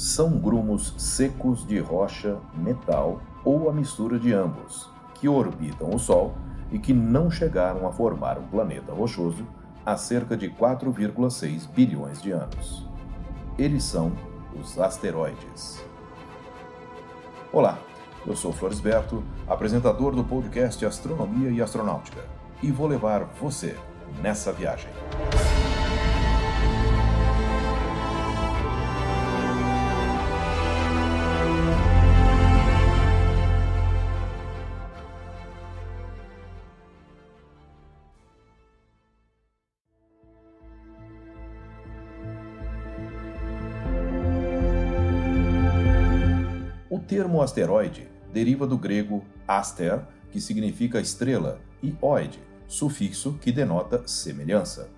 são grumos secos de rocha, metal ou a mistura de ambos, que orbitam o Sol e que não chegaram a formar um planeta rochoso há cerca de 4,6 bilhões de anos. Eles são os asteroides. Olá, eu sou Floresberto, apresentador do podcast Astronomia e Astronáutica, e vou levar você nessa viagem. Termo asteroide deriva do grego aster, que significa estrela, e oide, sufixo que denota semelhança.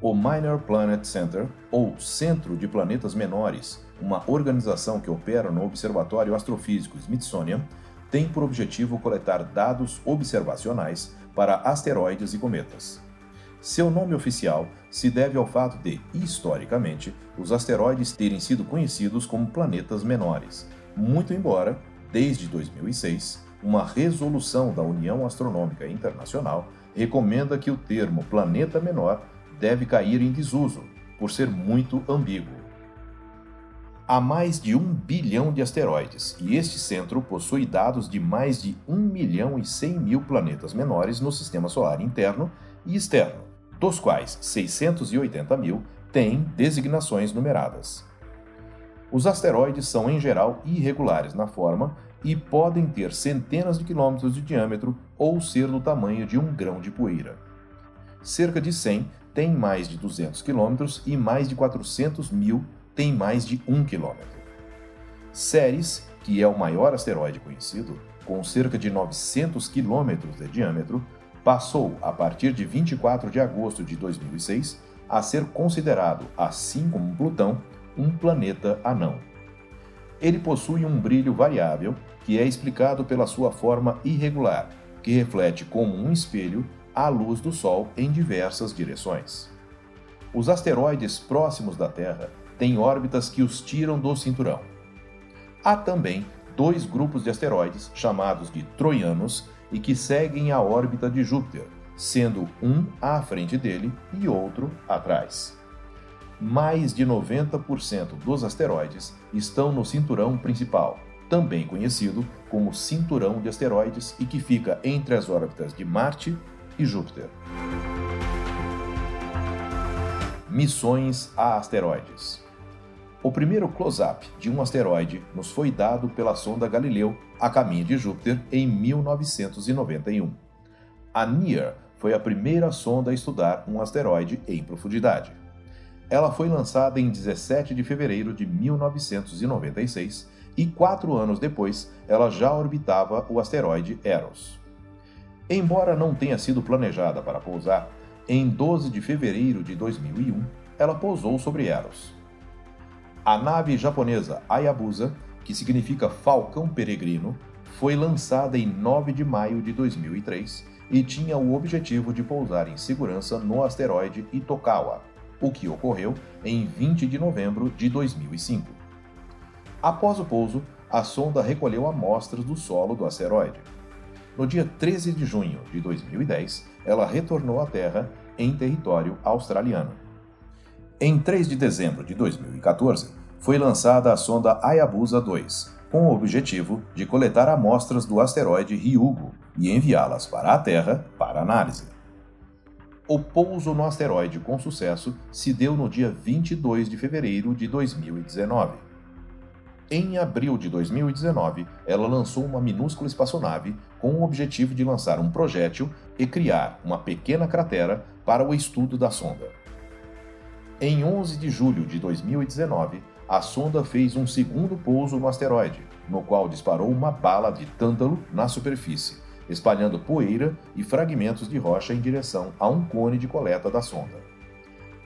O Minor Planet Center, ou Centro de Planetas Menores, uma organização que opera no Observatório Astrofísico Smithsonian, tem por objetivo coletar dados observacionais para asteroides e cometas. Seu nome oficial se deve ao fato de, historicamente, os asteroides terem sido conhecidos como planetas menores, muito embora, desde 2006, uma resolução da União Astronômica Internacional recomenda que o termo planeta menor deve cair em desuso, por ser muito ambíguo. Há mais de um bilhão de asteroides e este centro possui dados de mais de 1 milhão e 100 mil planetas menores no sistema solar interno e externo, dos quais 680 mil têm designações numeradas. Os asteroides são, em geral, irregulares na forma e podem ter centenas de quilômetros de diâmetro ou ser do tamanho de um grão de poeira. Cerca de 100 têm mais de 200 quilômetros e mais de 400 mil têm mais de 1 quilômetro. Ceres, que é o maior asteroide conhecido, com cerca de 900 quilômetros de diâmetro, passou, a partir de 24 de agosto de 2006, a ser considerado, assim como Plutão, um planeta anão. Ele possui um brilho variável que é explicado pela sua forma irregular, que reflete como um espelho a luz do Sol em diversas direções. Os asteroides próximos da Terra têm órbitas que os tiram do cinturão. Há também dois grupos de asteroides chamados de troianos e que seguem a órbita de Júpiter, sendo um à frente dele e outro atrás mais de 90% dos asteroides estão no cinturão principal, também conhecido como cinturão de asteroides e que fica entre as órbitas de Marte e Júpiter. Missões a asteroides. O primeiro close-up de um asteroide nos foi dado pela sonda Galileu a caminho de Júpiter em 1991. A NEAR foi a primeira sonda a estudar um asteroide em profundidade. Ela foi lançada em 17 de fevereiro de 1996 e quatro anos depois ela já orbitava o asteroide Eros. Embora não tenha sido planejada para pousar, em 12 de fevereiro de 2001 ela pousou sobre Eros. A nave japonesa Hayabusa, que significa Falcão Peregrino, foi lançada em 9 de maio de 2003 e tinha o objetivo de pousar em segurança no asteroide Itokawa, o que ocorreu em 20 de novembro de 2005. Após o pouso, a sonda recolheu amostras do solo do asteroide. No dia 13 de junho de 2010, ela retornou à Terra em território australiano. Em 3 de dezembro de 2014, foi lançada a sonda Hayabusa 2, com o objetivo de coletar amostras do asteroide Ryugu e enviá-las para a Terra para análise. O pouso no asteroide com sucesso se deu no dia 22 de fevereiro de 2019. Em abril de 2019, ela lançou uma minúscula espaçonave com o objetivo de lançar um projétil e criar uma pequena cratera para o estudo da sonda. Em 11 de julho de 2019, a sonda fez um segundo pouso no asteroide, no qual disparou uma bala de tântalo na superfície, espalhando poeira e fragmentos de rocha em direção a um cone de coleta da sonda.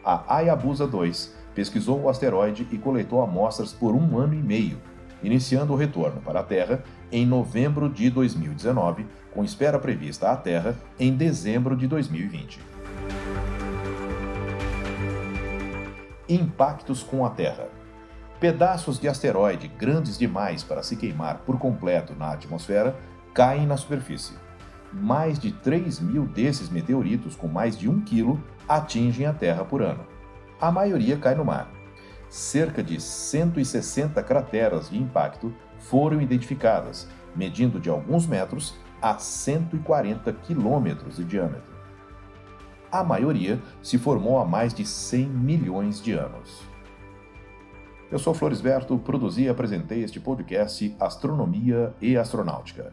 A Hayabusa 2 pesquisou o asteroide e coletou amostras por um ano e meio, iniciando o retorno para a Terra em novembro de 2019, com espera prevista à Terra em dezembro de 2020. Impactos com a Terra. Pedaços de asteroide grandes demais para se queimar por completo na atmosfera caem na superfície. Mais de 3 mil desses meteoritos com mais de 1 quilo atingem a Terra por ano. A maioria cai no mar. Cerca de 160 crateras de impacto foram identificadas, medindo de alguns metros a 140 quilômetros de diâmetro. A maioria se formou há mais de 100 milhões de anos. Eu sou Floresberto, produzi e apresentei este podcast Astronomia e Astronáutica.